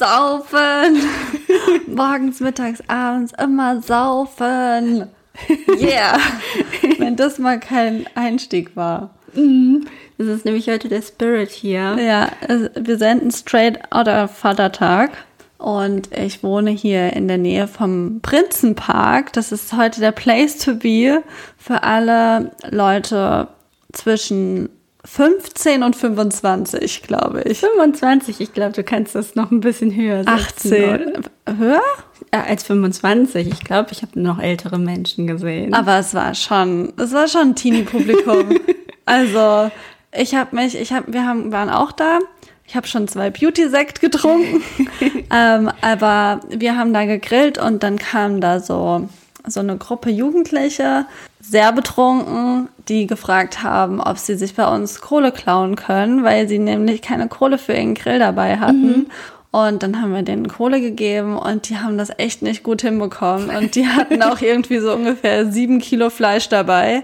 saufen. Morgens, mittags, abends immer saufen. Yeah. Wenn das mal kein Einstieg war. Das ist nämlich heute der Spirit hier. Ja, wir senden straight out of Vatertag. Und ich wohne hier in der Nähe vom Prinzenpark. Das ist heute der Place to be für alle Leute zwischen 15 und 25, glaube ich. 25, ich glaube, du kannst das noch ein bisschen höher setzen. 18. Höher? Ja, als 25. Ich glaube, ich habe noch ältere Menschen gesehen. Aber es war schon, es war schon ein Teenie-Publikum. also, ich habe mich, ich habe, wir haben, waren auch da. Ich habe schon zwei Beauty-Sekt getrunken, ähm, aber wir haben da gegrillt und dann kam da so so eine Gruppe Jugendliche, sehr betrunken, die gefragt haben, ob sie sich bei uns Kohle klauen können, weil sie nämlich keine Kohle für ihren Grill dabei hatten. Mhm. Und dann haben wir denen Kohle gegeben und die haben das echt nicht gut hinbekommen. Und die hatten auch irgendwie so ungefähr sieben Kilo Fleisch dabei.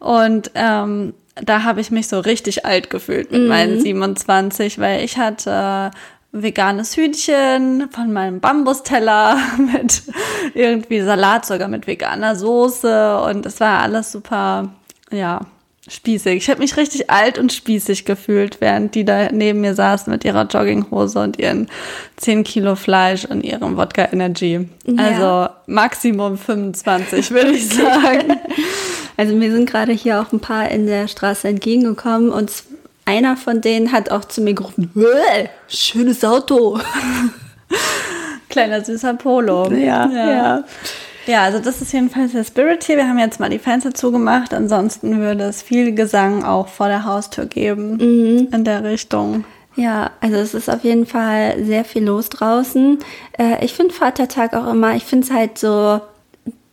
Und ähm, da habe ich mich so richtig alt gefühlt mit mhm. meinen 27, weil ich hatte veganes Hühnchen von meinem Bambusteller mit irgendwie Salat sogar mit veganer Soße und es war alles super, ja, spießig. Ich habe mich richtig alt und spießig gefühlt, während die da neben mir saßen mit ihrer Jogginghose und ihren 10 Kilo Fleisch und ihrem Wodka Energy. Ja. Also Maximum 25, würde ich sagen. Also mir sind gerade hier auch ein paar in der Straße entgegengekommen und einer von denen hat auch zu mir gerufen, schönes Auto. Kleiner süßer Polo. Ja, ja. ja. Ja, also das ist jedenfalls der Spirit hier. Wir haben jetzt mal die Fenster zugemacht. Ansonsten würde es viel Gesang auch vor der Haustür geben mhm. in der Richtung. Ja, also es ist auf jeden Fall sehr viel los draußen. Äh, ich finde Vatertag auch immer, ich finde es halt so,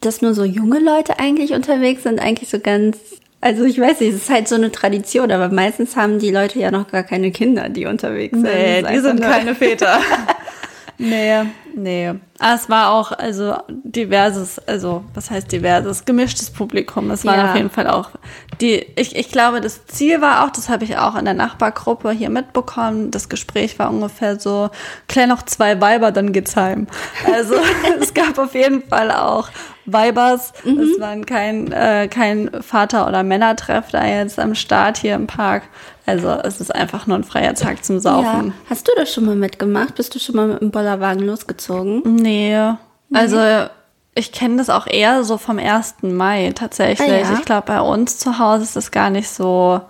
dass nur so junge Leute eigentlich unterwegs sind, eigentlich so ganz also ich weiß nicht, es ist halt so eine Tradition, aber meistens haben die Leute ja noch gar keine Kinder, die unterwegs sind. Nee, die sind keine Väter. nee, nee. Ah, es war auch also diverses, also was heißt diverses, gemischtes Publikum. Es waren ja. auf jeden Fall auch die, ich, ich glaube, das Ziel war auch, das habe ich auch in der Nachbargruppe hier mitbekommen, das Gespräch war ungefähr so, klär noch zwei Weiber, dann geht's heim. Also es gab auf jeden Fall auch Weibers. Mhm. Es waren kein, äh, kein Vater- oder Männertreff da jetzt am Start hier im Park. Also es ist einfach nur ein freier Tag zum Saufen. Ja. Hast du das schon mal mitgemacht? Bist du schon mal mit dem Bollerwagen losgezogen? Nee. nee. Also ich kenne das auch eher so vom 1. Mai tatsächlich. Ah, ja? Ich glaube, bei uns zu Hause ist das gar nicht so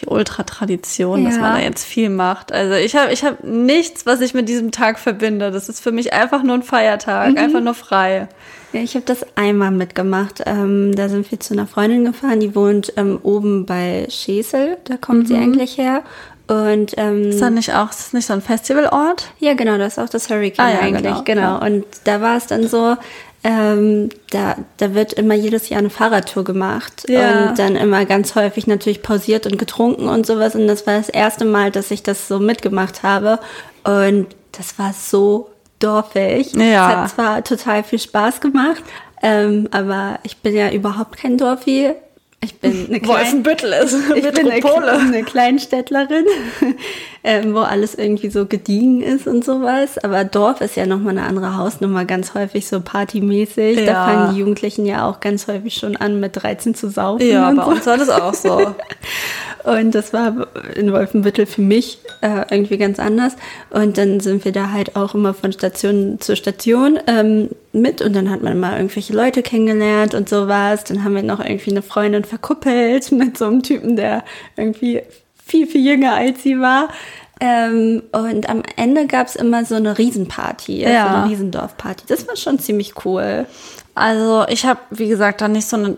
die Ultratradition, ja. dass man da jetzt viel macht. Also ich habe ich hab nichts, was ich mit diesem Tag verbinde. Das ist für mich einfach nur ein Feiertag, mhm. einfach nur frei. Ja, ich habe das einmal mitgemacht. Ähm, da sind wir zu einer Freundin gefahren, die wohnt ähm, oben bei Schesel, da kommt mhm. sie eigentlich her. Und ähm, ist das nicht auch, ist das nicht so ein Festivalort? Ja, genau, das ist auch das Hurricane ah, ja, eigentlich, genau. genau. Und da war es dann so, ähm, da, da wird immer jedes Jahr eine Fahrradtour gemacht ja. und dann immer ganz häufig natürlich pausiert und getrunken und sowas. Und das war das erste Mal, dass ich das so mitgemacht habe. Und das war so dorfig. Ja. Es hat zwar total viel Spaß gemacht, ähm, aber ich bin ja überhaupt kein Dorfi. Ich bin eine Wolfenbüttel ist ich bin eine, eine Kleinstädtlerin, ähm, wo alles irgendwie so gediegen ist und sowas. Aber Dorf ist ja nochmal eine andere Hausnummer, ganz häufig so partymäßig. Ja. Da fangen die Jugendlichen ja auch ganz häufig schon an, mit 13 zu saufen. Ja, bei so. uns war das auch so. Und das war in Wolfenbüttel für mich äh, irgendwie ganz anders. Und dann sind wir da halt auch immer von Station zu Station ähm, mit. Und dann hat man mal irgendwelche Leute kennengelernt und sowas. Dann haben wir noch irgendwie eine Freundin verkuppelt mit so einem Typen, der irgendwie viel, viel jünger als sie war. Ähm, und am Ende gab es immer so eine Riesenparty, ja. so eine Riesendorfparty. Das war schon ziemlich cool. Also ich habe, wie gesagt, da nicht so eine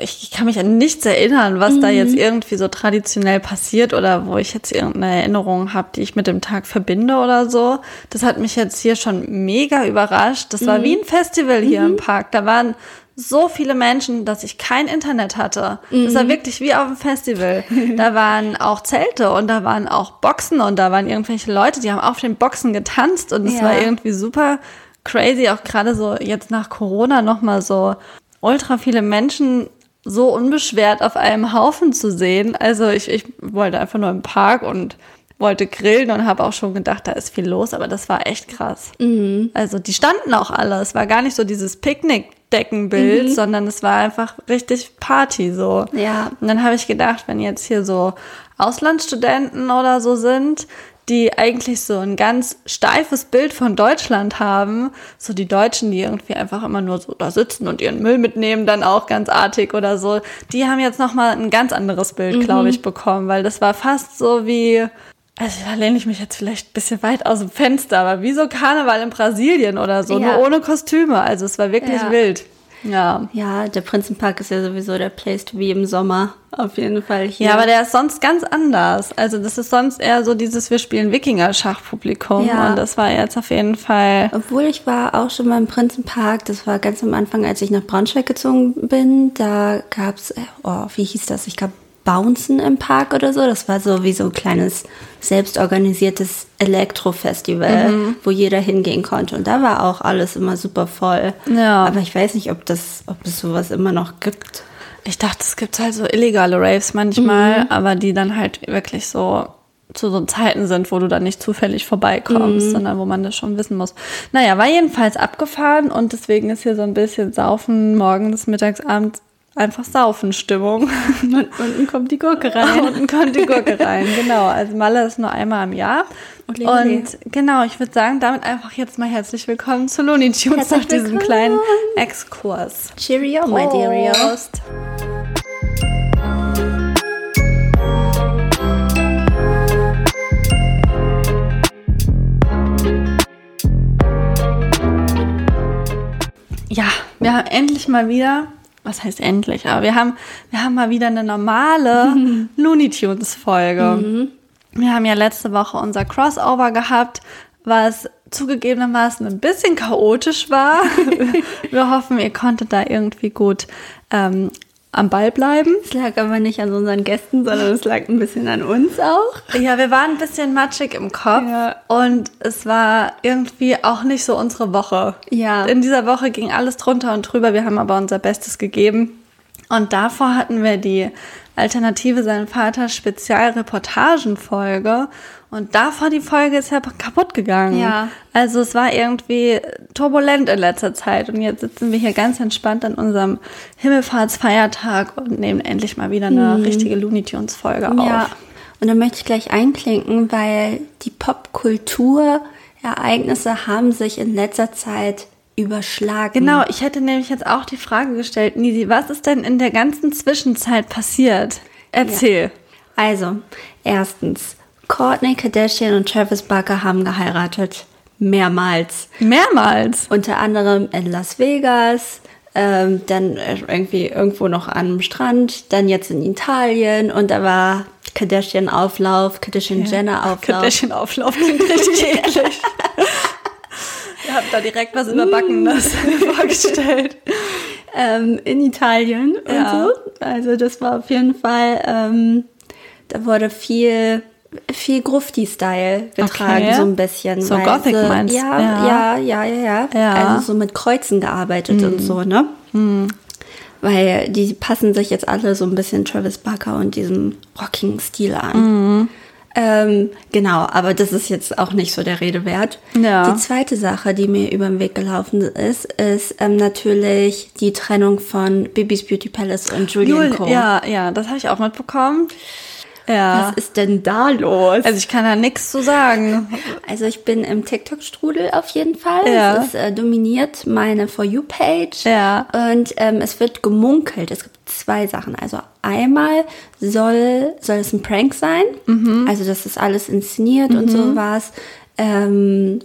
ich kann mich an nichts erinnern, was mhm. da jetzt mhm. irgendwie so traditionell passiert oder wo ich jetzt irgendeine Erinnerung habe, die ich mit dem Tag verbinde oder so. Das hat mich jetzt hier schon mega überrascht. Das mhm. war wie ein Festival hier mhm. im Park. Da waren so viele Menschen, dass ich kein Internet hatte. Das war mhm. wirklich wie auf einem Festival. Da waren auch Zelte und da waren auch Boxen und da waren irgendwelche Leute, die haben auf den Boxen getanzt und es ja. war irgendwie super crazy, auch gerade so jetzt nach Corona nochmal so ultra viele Menschen so unbeschwert auf einem Haufen zu sehen. Also ich, ich wollte einfach nur im Park und wollte grillen und habe auch schon gedacht, da ist viel los, aber das war echt krass. Mhm. Also die standen auch alle. Es war gar nicht so dieses Picknickdeckenbild, Mhm. sondern es war einfach richtig Party so. Ja. Und dann habe ich gedacht, wenn jetzt hier so Auslandsstudenten oder so sind, die eigentlich so ein ganz steifes Bild von Deutschland haben, so die Deutschen, die irgendwie einfach immer nur so da sitzen und ihren Müll mitnehmen, dann auch ganz artig oder so, die haben jetzt noch mal ein ganz anderes Bild, glaube ich, bekommen, weil das war fast so wie also da lehne ich mich jetzt vielleicht ein bisschen weit aus dem Fenster, aber wie so Karneval in Brasilien oder so, Ja. nur ohne Kostüme. Also es war wirklich Ja. wild. Ja. Ja, der Prinzenpark ist ja sowieso der Place to be im Sommer. Auf jeden Fall hier. Ja, aber der ist sonst ganz anders. Also das ist sonst eher so dieses Wir spielen Wikinger-Schachpublikum. Ja. Und das war jetzt auf jeden Fall. Obwohl ich war auch schon beim Prinzenpark, das war ganz am Anfang, als ich nach Braunschweig gezogen bin, da gab's, äh, oh, wie hieß das? Ich glaube, Bouncen im Park oder so. Das war so wie so ein kleines, selbstorganisiertes Elektrofestival, Mhm. wo jeder hingehen konnte. Und da war auch alles immer super voll. Ja. Aber ich weiß nicht, ob das, ob es sowas immer noch gibt. Ich dachte, es gibt halt so illegale Raves manchmal, Mhm. aber die dann halt wirklich so zu so Zeiten sind, wo du dann nicht zufällig vorbeikommst, sondern wo man das schon wissen muss. Naja, war jedenfalls abgefahren und deswegen ist hier so ein bisschen Saufen morgens, mittags, abends einfach Saufenstimmung. Und unten kommt die Gurke rein. Unten kommt die Gurke rein, genau. Also Malle ist nur einmal im Jahr. Ole. Und genau, ich würde sagen, damit einfach jetzt mal herzlich willkommen zu Looney Tunes nach diesem kleinen Exkurs. Cheerio, my deario. Prost. Ja, wir haben endlich mal wieder, was heißt endlich, aber wir haben, wir haben mal wieder eine normale Looney Tunes Folge. Wir haben ja letzte Woche unser Crossover gehabt, was zugegebenermaßen ein bisschen chaotisch war. wir hoffen, ihr konntet da irgendwie gut ähm, am Ball bleiben. Es lag aber nicht an unseren Gästen, sondern es lag ein bisschen an uns auch. Ja, wir waren ein bisschen matschig im Kopf Ja. und es war irgendwie auch nicht so unsere Woche. Ja. In dieser Woche ging alles drunter und drüber. Wir haben aber unser Bestes gegeben. Und davor hatten wir die Alternative Sein Vater Spezialreportagenfolge. Und davor die Folge ist ja kaputt gegangen. Ja. Also es war irgendwie turbulent in letzter Zeit. Und jetzt sitzen wir hier ganz entspannt an unserem Himmelfahrtsfeiertag und nehmen endlich mal wieder eine richtige Looney Tunes Folge auf. Ja, und da möchte ich gleich einklinken, weil die Popkulturereignisse haben sich in letzter Zeit überschlagen. Genau, ich hätte nämlich jetzt auch die Frage gestellt, Nisi, was ist denn in der ganzen Zwischenzeit passiert? Erzähl. Also, erstens, Courtney Kardashian und Travis Barker haben geheiratet. Mehrmals. Mehrmals. Unter anderem in Las Vegas, ähm, dann irgendwie irgendwo noch einem Strand, dann jetzt in Italien und da war Kardashian-Auflauf, Kardashian-Jenner-Auflauf. Kardashian-Auflauf klingt richtig eklig. Ihr habt da direkt was Überbackenes vorgestellt. ähm, in Italien Ja. und so. Also das war auf jeden Fall, ähm, da wurde viel viel Grufti-Style getragen, Okay. so ein bisschen. So weil Gothic sie- meinst du? ja, Ja. ja, ja, ja, ja. Mhm. Also so mit Kreuzen gearbeitet und so, ne? Weil die passen sich jetzt alle so ein bisschen Travis Barker und diesem rockigen Stil an. Mhm. Ähm, genau, aber das ist jetzt auch nicht so der Rede wert. Ja. Die zweite Sache, die mir über den Weg gelaufen ist, ist ähm, natürlich die Trennung von Bibis Beauty Palace und Julian Jul, Co. ja, ja, das habe ich auch mitbekommen. Ja. Was ist denn da los? Also ich kann da nichts zu sagen. Also ich bin im TikTok-Strudel auf jeden Fall. Ja. Es ist, äh, dominiert meine For You-Page. Ja. Und ähm, es wird gemunkelt. Es gibt zwei Sachen. Also einmal soll, soll es ein Prank sein. Mhm. Also das ist alles inszeniert und sowas. Ähm,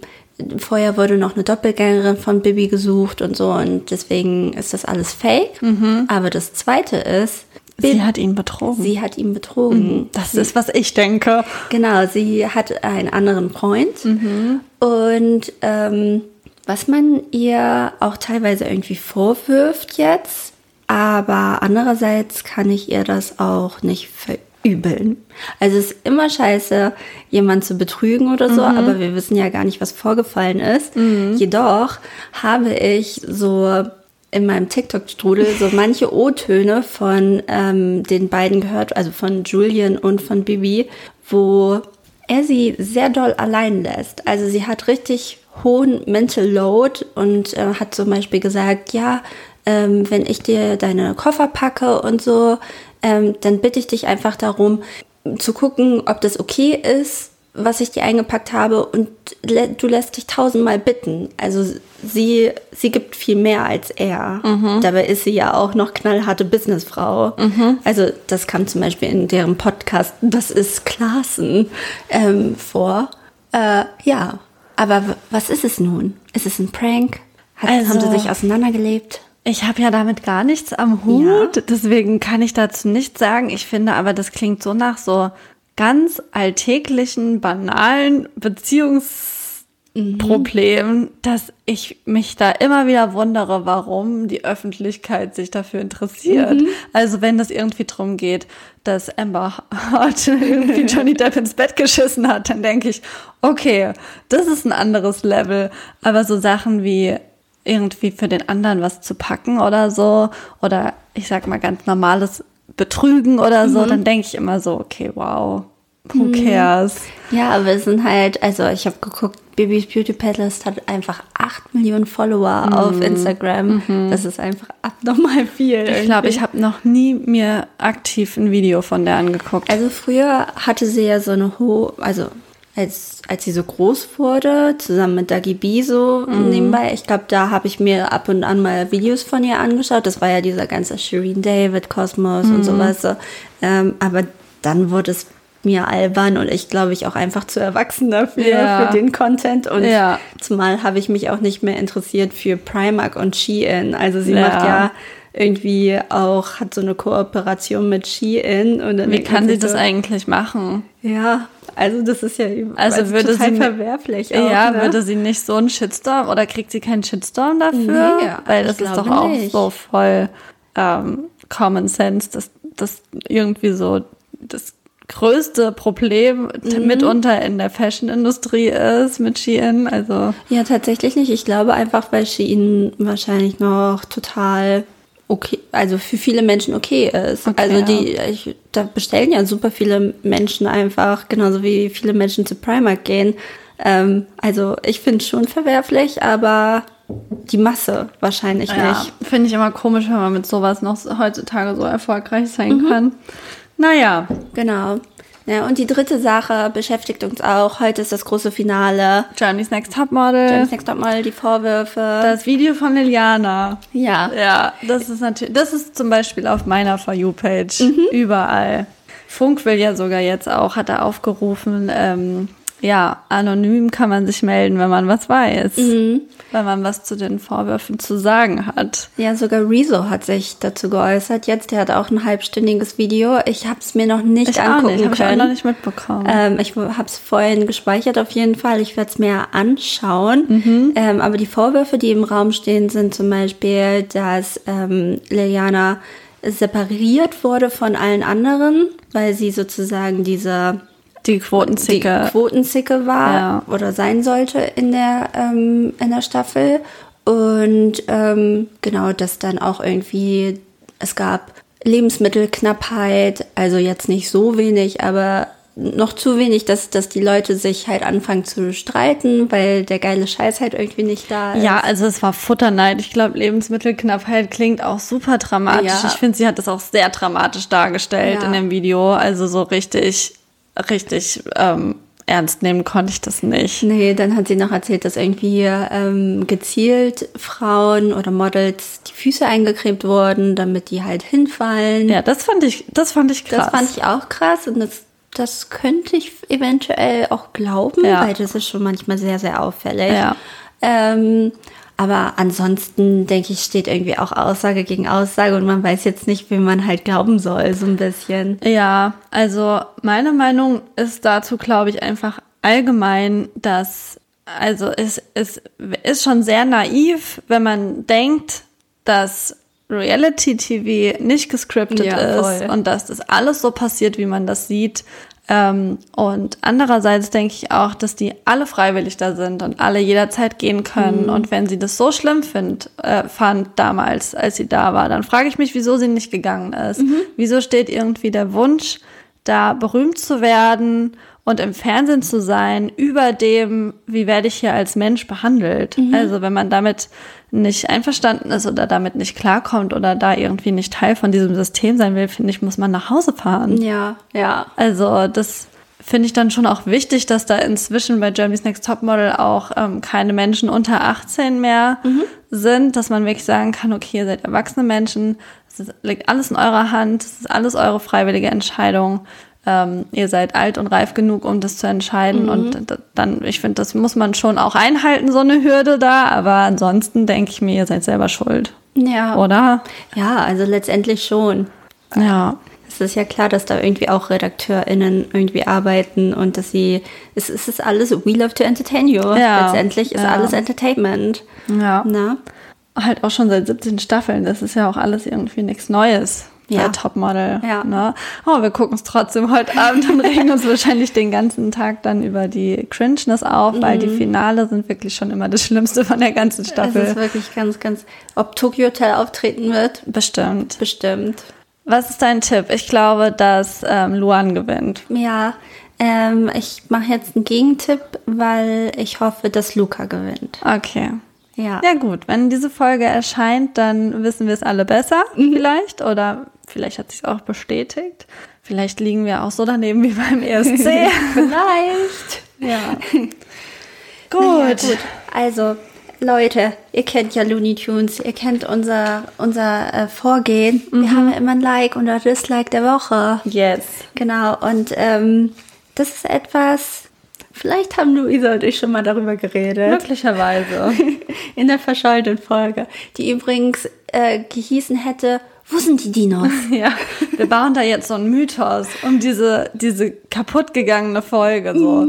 vorher wurde noch eine Doppelgängerin von Bibi gesucht und so. Und deswegen ist das alles fake. Mhm. Aber das zweite ist, Sie hat ihn betrogen. sie hat ihn betrogen. das ist, was ich denke. Genau, sie hat einen anderen Freund. Mhm. Und ähm, was man ihr auch teilweise irgendwie vorwirft jetzt, aber andererseits kann ich ihr das auch nicht verübeln. Also es ist immer scheiße, jemanden zu betrügen oder Mhm. so, aber wir wissen ja gar nicht, was vorgefallen ist. Jedoch habe ich so in meinem TikTok-Strudel so manche O-Töne von ähm, den beiden gehört, also von Julian und von Bibi, wo er sie sehr doll allein lässt. Also sie hat richtig hohen Mental Load und äh, hat zum Beispiel gesagt, ja, ähm, wenn ich dir deine Koffer packe und so, ähm, dann bitte ich dich einfach darum zu gucken, ob das okay ist, was ich dir eingepackt habe und du lässt dich tausendmal bitten. Also sie, sie gibt viel mehr als er. Mhm. Dabei ist sie ja auch noch knallharte Businessfrau. Mhm. Also das kam zum Beispiel in deren Podcast, das ist Klassen, ähm, vor. Äh, ja, aber was ist es nun? Ist es ein Prank? Hat, also, haben sie sich auseinandergelebt? Ich habe ja damit gar nichts am Hut, ja. deswegen kann ich dazu nichts sagen. Ich finde aber, das klingt so nach so ganz alltäglichen, banalen Beziehungsproblemen, mhm. dass ich mich da immer wieder wundere, warum die Öffentlichkeit sich dafür interessiert. Mhm. Also wenn das irgendwie drum geht, dass Amber Hart irgendwie Johnny Depp ins Bett geschissen hat, dann denke ich, okay, das ist ein anderes Level. Aber so Sachen wie irgendwie für den anderen was zu packen oder so, oder ich sag mal ganz normales betrügen oder so, mhm. dann denke ich immer so, okay, wow, who mhm. cares? Ja, aber es sind halt, also ich habe geguckt, Bibis Beauty Palace hat einfach 8 Millionen Follower mhm. auf Instagram. Mhm. Das ist einfach abnormal viel. Ich glaube, ich habe noch nie mir aktiv ein Video von der angeguckt. Also früher hatte sie ja so eine hohe, also als, als sie so groß wurde, zusammen mit Dagi B so mhm. nebenbei. Ich glaube, da habe ich mir ab und an mal Videos von ihr angeschaut. Das war ja dieser ganze Shireen David, Cosmos mhm. und sowas. So. Ähm, aber dann wurde es mir albern und ich glaube ich auch einfach zu erwachsen dafür, ja. für den Content. Und ja. zumal habe ich mich auch nicht mehr interessiert für Primark und Shein. Also sie ja. macht ja irgendwie auch, hat so eine Kooperation mit Shein. Und Wie kann sie so, das eigentlich machen? Ja, also das ist ja also würde total sie, verwerflich. Auch, ja, ne? würde sie nicht so einen Shitstorm oder kriegt sie keinen Shitstorm dafür? Nee, Weil das ist doch auch nicht. so voll ähm, Common Sense, dass das irgendwie so das größte Problem mhm. mitunter in der Fashion-Industrie ist mit Shein. Also ja, tatsächlich nicht. Ich glaube einfach, weil Shein wahrscheinlich noch total okay, also für viele Menschen okay ist. Okay, also die, ich, da bestellen ja super viele Menschen einfach, genauso wie viele Menschen zu Primark gehen. Ähm, also ich finde es schon verwerflich, aber die Masse wahrscheinlich ja, nicht. Finde ich immer komisch, wenn man mit sowas noch heutzutage so erfolgreich sein mhm. kann. Naja. Genau. Ja, und die dritte Sache beschäftigt uns auch. Heute ist das große Finale. Johnny's Next Topmodel. Johnny's Next Topmodel, die Vorwürfe. Das Video von Liliana. Ja. Ja, das ist natürlich, das ist zum Beispiel auf meiner For You-Page. Mhm. Überall. Funk will ja sogar jetzt auch, hat er aufgerufen, ähm, ja, anonym kann man sich melden, wenn man was weiß. Mhm. Wenn man was zu den Vorwürfen zu sagen hat. Ja, sogar Rezo hat sich dazu geäußert. Jetzt, der hat auch ein halbstündiges Video. Ich habe es mir noch nicht ich angucken nicht, hab können. Ich auch noch nicht mitbekommen. Ähm, ich habe es vorhin gespeichert auf jeden Fall. Ich werde es mir anschauen. Mhm. Ähm, aber die Vorwürfe, die im Raum stehen, sind zum Beispiel, dass ähm, Liliana separiert wurde von allen anderen, weil sie sozusagen diese die Quotenzicke. Die Quotenzicke war ja. oder sein sollte in der, ähm, in der Staffel. Und ähm, genau, dass dann auch irgendwie, es gab Lebensmittelknappheit, also jetzt nicht so wenig, aber noch zu wenig, dass, dass die Leute sich halt anfangen zu streiten, weil der geile Scheiß halt irgendwie nicht da ist. Ja, also es war Futterneid. Ich glaube, Lebensmittelknappheit klingt auch super dramatisch. Ja. Ich finde, sie hat das auch sehr dramatisch dargestellt ja. in dem Video. Also so richtig richtig ähm, ernst nehmen konnte ich das nicht. Nee, dann hat sie noch erzählt, dass irgendwie ähm, gezielt Frauen oder Models die Füße eingecremt wurden, damit die halt hinfallen. Ja, das fand ich, das fand ich krass. Das fand ich auch krass und das, das könnte ich eventuell auch glauben, ja. weil das ist schon manchmal sehr, sehr auffällig. Ja. Ähm, aber ansonsten, denke ich, steht irgendwie auch Aussage gegen Aussage und man weiß jetzt nicht, wem man halt glauben soll, so ein bisschen. Ja, also meine Meinung ist dazu, glaube ich, einfach allgemein, dass, also es, es ist schon sehr naiv, wenn man denkt, dass Reality TV nicht gescriptet ja, ist und dass das alles so passiert, wie man das sieht. Ähm, und andererseits denke ich auch, dass die alle freiwillig da sind und alle jederzeit gehen können. Mhm. Und wenn sie das so schlimm find, äh, fand damals, als sie da war, dann frage ich mich, wieso sie nicht gegangen ist. Mhm. Wieso steht irgendwie der Wunsch, da berühmt zu werden und im Fernsehen zu sein über dem, wie werde ich hier als Mensch behandelt. Mhm. Also wenn man damit nicht einverstanden ist oder damit nicht klarkommt oder da irgendwie nicht Teil von diesem System sein will, finde ich, muss man nach Hause fahren. Ja, ja. Also das finde ich dann schon auch wichtig, dass da inzwischen bei Germany's Next Topmodel auch ähm, keine Menschen unter 18 mehr Mhm. sind, dass man wirklich sagen kann, okay, ihr seid erwachsene Menschen, es liegt alles in eurer Hand, es ist alles eure freiwillige Entscheidung. Ähm, ihr seid alt und reif genug, um das zu entscheiden. Mhm. Und dann, ich finde, das muss man schon auch einhalten, so eine Hürde da. Aber ansonsten denke ich mir, ihr seid selber schuld. Ja. Oder? Ja, also letztendlich schon. Ja. Es ist ja klar, dass da irgendwie auch RedakteurInnen irgendwie arbeiten und dass sie, es, es ist alles, we love to entertain you. Ja, Letztendlich ist ja. alles Entertainment. Ja. Na? halt auch schon seit 17 Staffeln. Das ist ja auch alles irgendwie nichts Neues. Ja. Topmodel. Ja. Ne? Oh, wir gucken es trotzdem heute Abend und regen uns wahrscheinlich den ganzen Tag dann über die Cringeness auf, weil die Finale sind wirklich schon immer das Schlimmste von der ganzen Es ist Staffel. wirklich ganz, ganz, ob Tokyo Hotel auftreten wird, Bestimmt. bestimmt. Was ist dein Tipp? Ich glaube, dass ähm, Luan gewinnt. Ja, ähm, ich mache jetzt einen Gegentipp, weil ich hoffe, dass Luca gewinnt. Okay. Ja. Ja gut, wenn diese Folge erscheint, dann wissen wir es alle besser vielleicht oder vielleicht hat sich auch bestätigt. Vielleicht liegen wir auch so daneben wie beim ESC. Vielleicht. ja. Gut. Gut. gut. Also, Leute, ihr kennt ja Looney Tunes, ihr kennt unser, unser äh, Vorgehen. Wir haben ja immer ein Like oder Dislike der Woche. Yes. Genau, und ähm, das ist etwas, vielleicht haben Luisa und ich schon mal darüber geredet. Möglicherweise. In der verschollenen Folge, die übrigens äh, gehießen hätte, wo sind die Dinos? ja. Wir bauen da jetzt so einen Mythos um diese, diese kaputtgegangene Folge. So.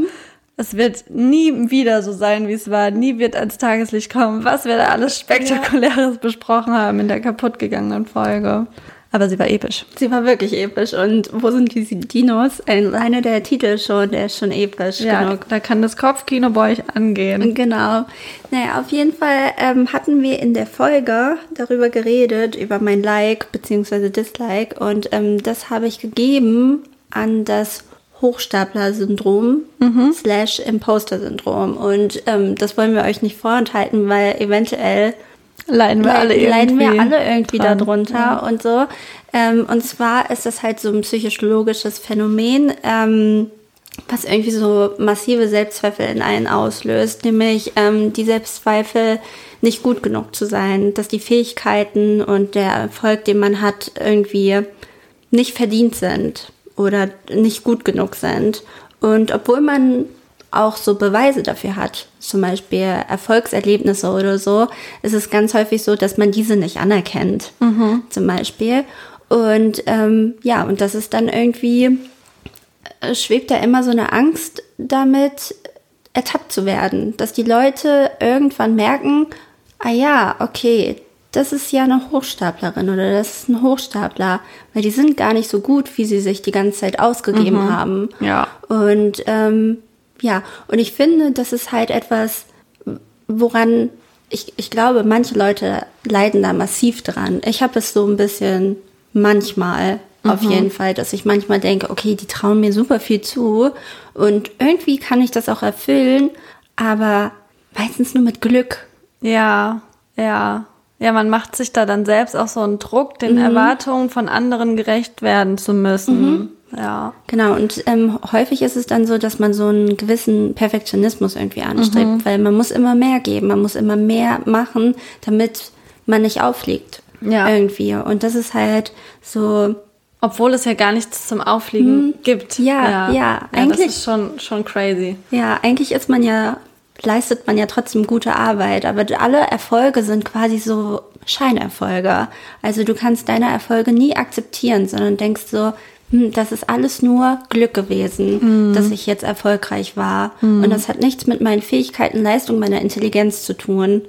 Es wird nie wieder so sein, wie es war. Nie wird ans Tageslicht kommen, was wir da alles Spektakuläres besprochen haben in der kaputtgegangenen Folge. Aber sie war episch. Sie war wirklich episch. Und wo sind diese Dinos? Ein, einer der Titel schon, der ist schon episch Ja, genug. da kann das Kopfkino bei euch angehen. Genau. Naja, auf jeden Fall ähm, hatten wir in der Folge darüber geredet, über mein Like bzw. Dislike. Und ähm, das habe ich gegeben an das Hochstapler-Syndrom slash Imposter-Syndrom. Und ähm, das wollen wir euch nicht vorenthalten, weil eventuell Leiden wir alle irgendwie. leiden wir alle irgendwie dran. darunter Ja. und so. Ähm, und zwar ist das halt so ein psychologisches Phänomen, ähm, was irgendwie so massive Selbstzweifel in einen auslöst, nämlich ähm, die Selbstzweifel, nicht gut genug zu sein, dass die Fähigkeiten und der Erfolg, den man hat, irgendwie nicht verdient sind oder nicht gut genug sind. Und obwohl man auch so Beweise dafür hat, zum Beispiel Erfolgserlebnisse oder so, ist es ganz häufig so, dass man diese nicht anerkennt, zum Beispiel. Und ähm, ja, und das ist dann irgendwie, äh, schwebt da immer so eine Angst damit, ertappt zu werden, dass die Leute irgendwann merken, ah ja, okay, das ist ja eine Hochstaplerin oder das ist ein Hochstapler, weil die sind gar nicht so gut, wie sie sich die ganze Zeit ausgegeben haben. Ja. Und ähm, ja, und ich finde, das ist halt etwas, woran ich, ich glaube, manche Leute leiden da massiv dran. Ich habe es so ein bisschen manchmal auf jeden Fall, dass ich manchmal denke, okay, die trauen mir super viel zu und irgendwie kann ich das auch erfüllen, aber meistens nur mit Glück. Ja, ja. Ja, man macht sich da dann selbst auch so einen Druck, den Erwartungen von anderen gerecht werden zu müssen. Ja. Genau, und ähm, häufig ist es dann so, dass man so einen gewissen Perfektionismus irgendwie anstrebt, weil man muss immer mehr geben, man muss immer mehr machen, damit man nicht auffliegt. Ja. Irgendwie. Und das ist halt so, Obwohl es ja gar nichts zum Aufliegen gibt. Ja, ja, Das eigentlich- ist schon, schon crazy. ja, eigentlich ist man ja, leistet man ja trotzdem gute Arbeit, aber alle Erfolge sind quasi so Scheinerfolge. Also du kannst deine Erfolge nie akzeptieren, sondern denkst so, das ist alles nur Glück gewesen, dass ich jetzt erfolgreich war. Und das hat nichts mit meinen Fähigkeiten, Leistung, meiner Intelligenz zu tun.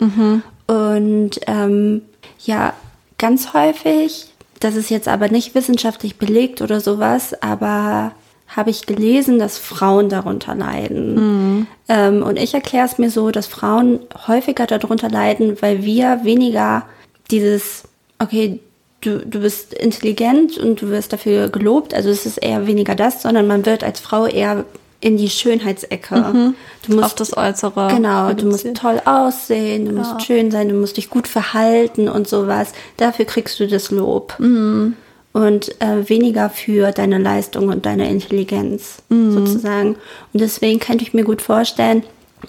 Und ähm, ja, ganz häufig, das ist jetzt aber nicht wissenschaftlich belegt oder sowas, aber habe ich gelesen, dass Frauen darunter leiden. Ähm, und ich erkläre es mir so, dass Frauen häufiger darunter leiden, weil wir weniger dieses, okay, du, du bist intelligent und du wirst dafür gelobt, also es ist eher weniger das, sondern man wird als Frau eher in die Schönheitsecke. Du musst Auf das Äußere. Genau, du musst toll aussehen, du musst schön sein, du musst dich gut verhalten und sowas. Dafür kriegst du das Lob. Mhm. Und äh, weniger für deine Leistung und deine Intelligenz Mhm. sozusagen. Und deswegen könnte ich mir gut vorstellen,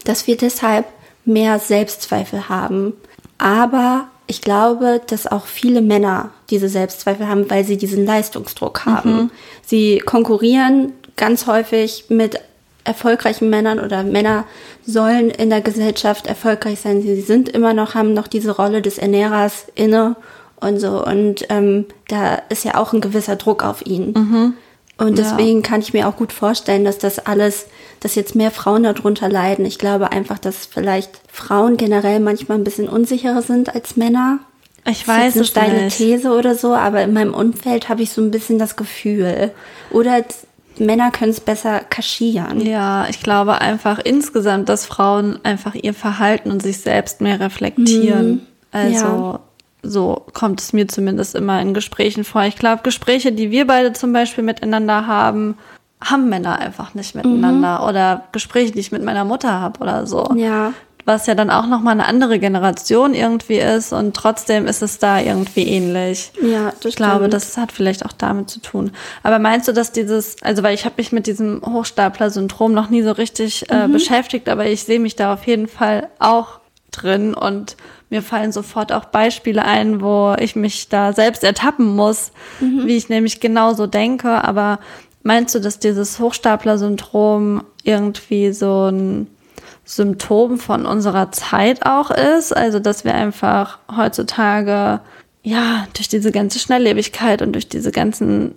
dass wir deshalb mehr Selbstzweifel haben. Aber ich glaube, dass auch viele Männer diese Selbstzweifel haben, weil sie diesen Leistungsdruck haben. Sie konkurrieren ganz häufig mit erfolgreichen Männern oder Männer sollen in der Gesellschaft erfolgreich sein. Sie sind immer noch, haben noch diese Rolle des Ernährers inne und so. Und ähm, da ist ja auch ein gewisser Druck auf ihn. Und deswegen kann ich mir auch gut vorstellen, dass das alles, dass jetzt mehr Frauen darunter leiden. Ich glaube einfach, dass vielleicht Frauen generell manchmal ein bisschen unsicherer sind als Männer. Ich Das weiß ist es jetzt eine steile nicht. These oder so, aber in meinem Umfeld habe ich so ein bisschen das Gefühl. Oder Männer können es besser kaschieren. Ja, ich glaube einfach insgesamt, dass Frauen einfach ihr Verhalten und sich selbst mehr reflektieren. Also Ja. So kommt es mir zumindest immer in Gesprächen vor. Ich glaube, Gespräche, die wir beide zum Beispiel miteinander haben, haben Männer einfach nicht miteinander. Oder Gespräche, die ich mit meiner Mutter habe oder so. Ja. Was ja dann auch nochmal eine andere Generation irgendwie ist und trotzdem ist es da irgendwie ähnlich. Ja, das Ich glaube, stimmt. das hat vielleicht auch damit zu tun. Aber meinst du, dass dieses, also weil ich habe mich mit diesem Hochstapler-Syndrom noch nie so richtig Mhm. äh, beschäftigt, aber ich sehe mich da auf jeden Fall auch drin und mir fallen sofort auch Beispiele ein, wo ich mich da selbst ertappen muss, Mhm. wie ich nämlich genauso denke. Aber meinst du, dass dieses Hochstapler-Syndrom irgendwie so ein Symptom von unserer Zeit auch ist. Also, dass wir einfach heutzutage, ja, durch diese ganze Schnelllebigkeit und durch diese ganzen,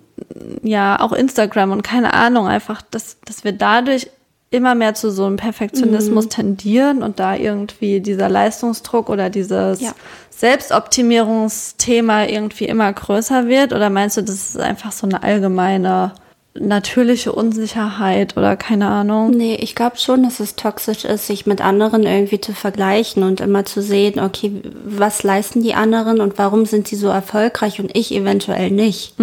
ja, auch Instagram und keine Ahnung, einfach, dass, dass wir dadurch immer mehr zu so einem Perfektionismus tendieren und da irgendwie dieser Leistungsdruck oder dieses Ja. Selbstoptimierungsthema irgendwie immer größer wird? Oder meinst du, das ist einfach so eine allgemeine natürliche Unsicherheit oder keine Ahnung? Nee, ich glaube schon, dass es toxisch ist, sich mit anderen irgendwie zu vergleichen und immer zu sehen, okay, was leisten die anderen und warum sind sie so erfolgreich und ich eventuell nicht.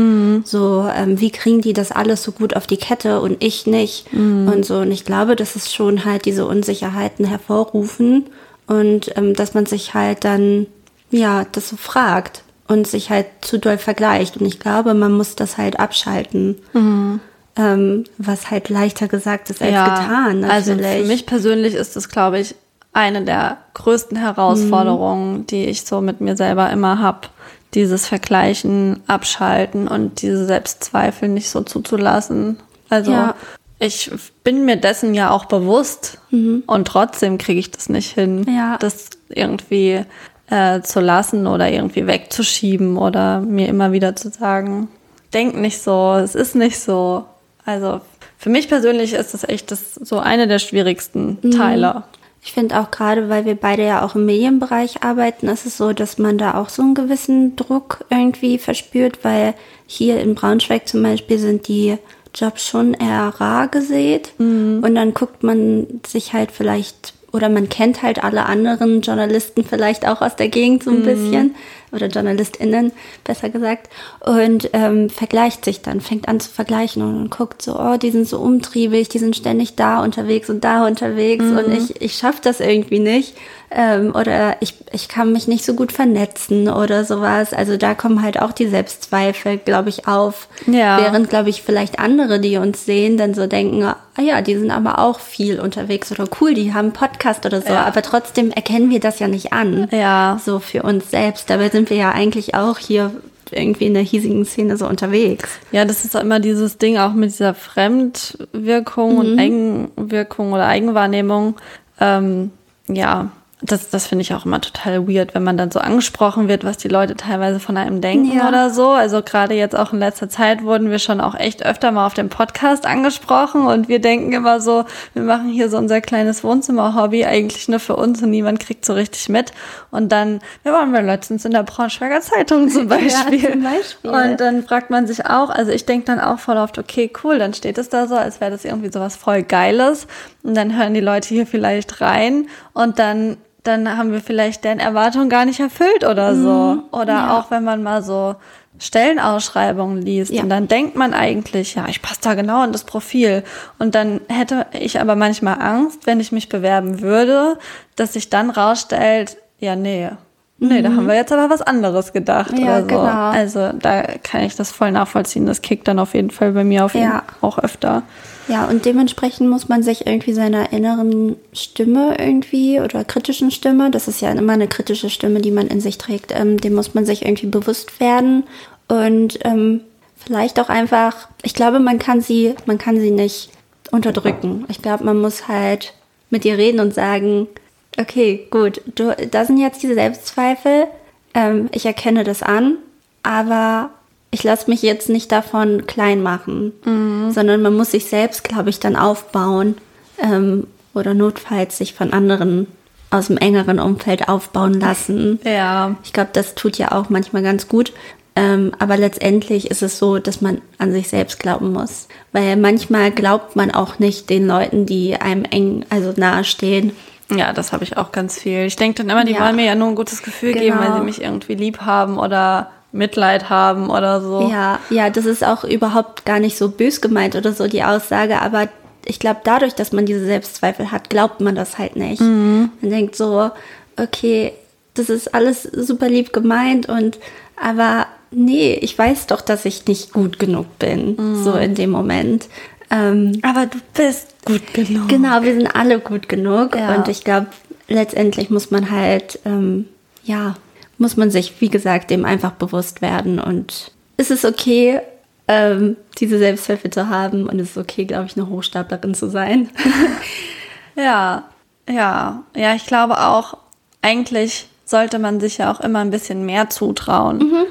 So, ähm, wie kriegen die das alles so gut auf die Kette und ich nicht und so. Und ich glaube, dass es schon halt diese Unsicherheiten hervorrufen und ähm, dass man sich halt dann, ja, das so fragt und sich halt zu doll vergleicht. Und ich glaube, man muss das halt abschalten. Ähm, was halt leichter gesagt ist als getan. Also Natürlich. für mich persönlich ist das, glaube ich, eine der größten Herausforderungen, Mhm. die ich so mit mir selber immer habe. Dieses Vergleichen, Abschalten und diese Selbstzweifel nicht so zuzulassen. Also Ja. ich bin mir dessen ja auch bewusst und trotzdem kriege ich das nicht hin, Mhm. Ja. das irgendwie äh, zu lassen oder irgendwie wegzuschieben oder mir immer wieder zu sagen, denk nicht so, es ist nicht so. Also für mich persönlich ist das echt das so eine der schwierigsten Mhm. Teile. Ich finde auch gerade, weil wir beide ja auch im Medienbereich arbeiten, ist es so, dass man da auch so einen gewissen Druck irgendwie verspürt, weil hier in Braunschweig zum Beispiel sind die Jobs schon eher rar gesät. Und dann guckt man sich halt vielleicht, oder man kennt halt alle anderen Journalisten vielleicht auch aus der Gegend so ein bisschen, oder JournalistInnen, besser gesagt, und ähm, vergleicht sich dann, fängt an zu vergleichen und guckt so, oh, die sind so umtriebig, die sind ständig da unterwegs und da unterwegs und ich, ich schaffe das irgendwie nicht. Ähm, oder ich, ich kann mich nicht so gut vernetzen oder sowas. Also da kommen halt auch die Selbstzweifel, glaube ich, auf. Ja. Während, glaube ich, vielleicht andere, die uns sehen, dann so denken, ah ja, die sind aber auch viel unterwegs oder cool, die haben einen Podcast oder so. Ja. Aber trotzdem erkennen wir das ja nicht an. Ja. So für uns selbst. Dabei sind wir ja eigentlich auch hier irgendwie in der hiesigen Szene so unterwegs. Ja, das ist immer dieses Ding auch mit dieser Fremdwirkung Mhm. und Eigenwirkung oder Eigenwahrnehmung. Ähm, ja, das, das finde ich auch immer total weird, wenn man dann so angesprochen wird, was die Leute teilweise von einem denken Ja. oder so. Also gerade jetzt auch in letzter Zeit wurden wir schon auch echt öfter mal auf dem Podcast angesprochen und wir denken immer so, wir machen hier so unser kleines Wohnzimmer-Hobby eigentlich nur für uns und niemand kriegt so richtig mit. Und dann, wir waren wir letztens in der Braunschweiger Zeitung zum Ja, Beispiel. zum Beispiel. Und dann fragt man sich auch, also ich denke dann auch voll oft, okay, cool, dann steht es da so, als wäre das irgendwie sowas voll Geiles. Und dann hören die Leute hier vielleicht rein und dann, dann haben wir vielleicht deren Erwartungen gar nicht erfüllt oder so. Oder ja. auch wenn man mal so Stellenausschreibungen liest Ja. und dann denkt man eigentlich, ja, ich passe da genau in das Profil. Und dann hätte ich aber manchmal Angst, wenn ich mich bewerben würde, dass sich dann rausstellt, ja, nee. Nee, da haben wir jetzt aber was anderes gedacht Mhm. Ja, oder so. genau. Also da kann ich das voll nachvollziehen. Das kickt dann auf jeden Fall bei mir auf jeden Ja. auch öfter. Ja, und dementsprechend muss man sich irgendwie seiner inneren Stimme irgendwie oder kritischen Stimme, das ist ja immer eine kritische Stimme, die man in sich trägt, ähm, dem muss man sich irgendwie bewusst werden und ähm, vielleicht auch einfach, ich glaube, man kann sie, man kann sie nicht unterdrücken. Ich glaube, man muss halt mit ihr reden und sagen, okay, gut, du, da sind jetzt diese Selbstzweifel, ähm, ich erkenne das an, aber ich lasse mich jetzt nicht davon klein machen, sondern man muss sich selbst, glaube ich, dann aufbauen ähm, oder notfalls sich von anderen aus dem engeren Umfeld aufbauen lassen. Ja. Ich glaube, das tut ja auch manchmal ganz gut. Ähm, aber letztendlich ist es so, dass man an sich selbst glauben muss. Weil manchmal glaubt man auch nicht den Leuten, die einem eng, also nahestehen. Ja, das habe ich auch ganz viel. Ich denke dann immer, die Ja. wollen mir ja nur ein gutes Gefühl geben, Genau. weil sie mich irgendwie lieb haben oder Mitleid haben oder so. Ja, ja, das ist auch überhaupt gar nicht so bös gemeint oder so die Aussage, aber ich glaube, dadurch, dass man diese Selbstzweifel hat, glaubt man das halt nicht. Man denkt so, okay, das ist alles super lieb gemeint und aber nee, ich weiß doch, dass ich nicht gut genug bin, so in dem Moment. Ähm, Aber du bist gut genug. Genau, wir sind alle gut genug. Ja. Und ich glaube, letztendlich muss man halt, ähm, ja, muss man sich, wie gesagt, dem einfach bewusst werden. Und es ist okay, ähm, diese Selbstzweifel zu haben. Und es ist okay, glaube ich, eine Hochstaplerin zu sein. Ja, ja, ja, ich glaube auch, eigentlich sollte man sich ja auch immer ein bisschen mehr zutrauen. Mhm.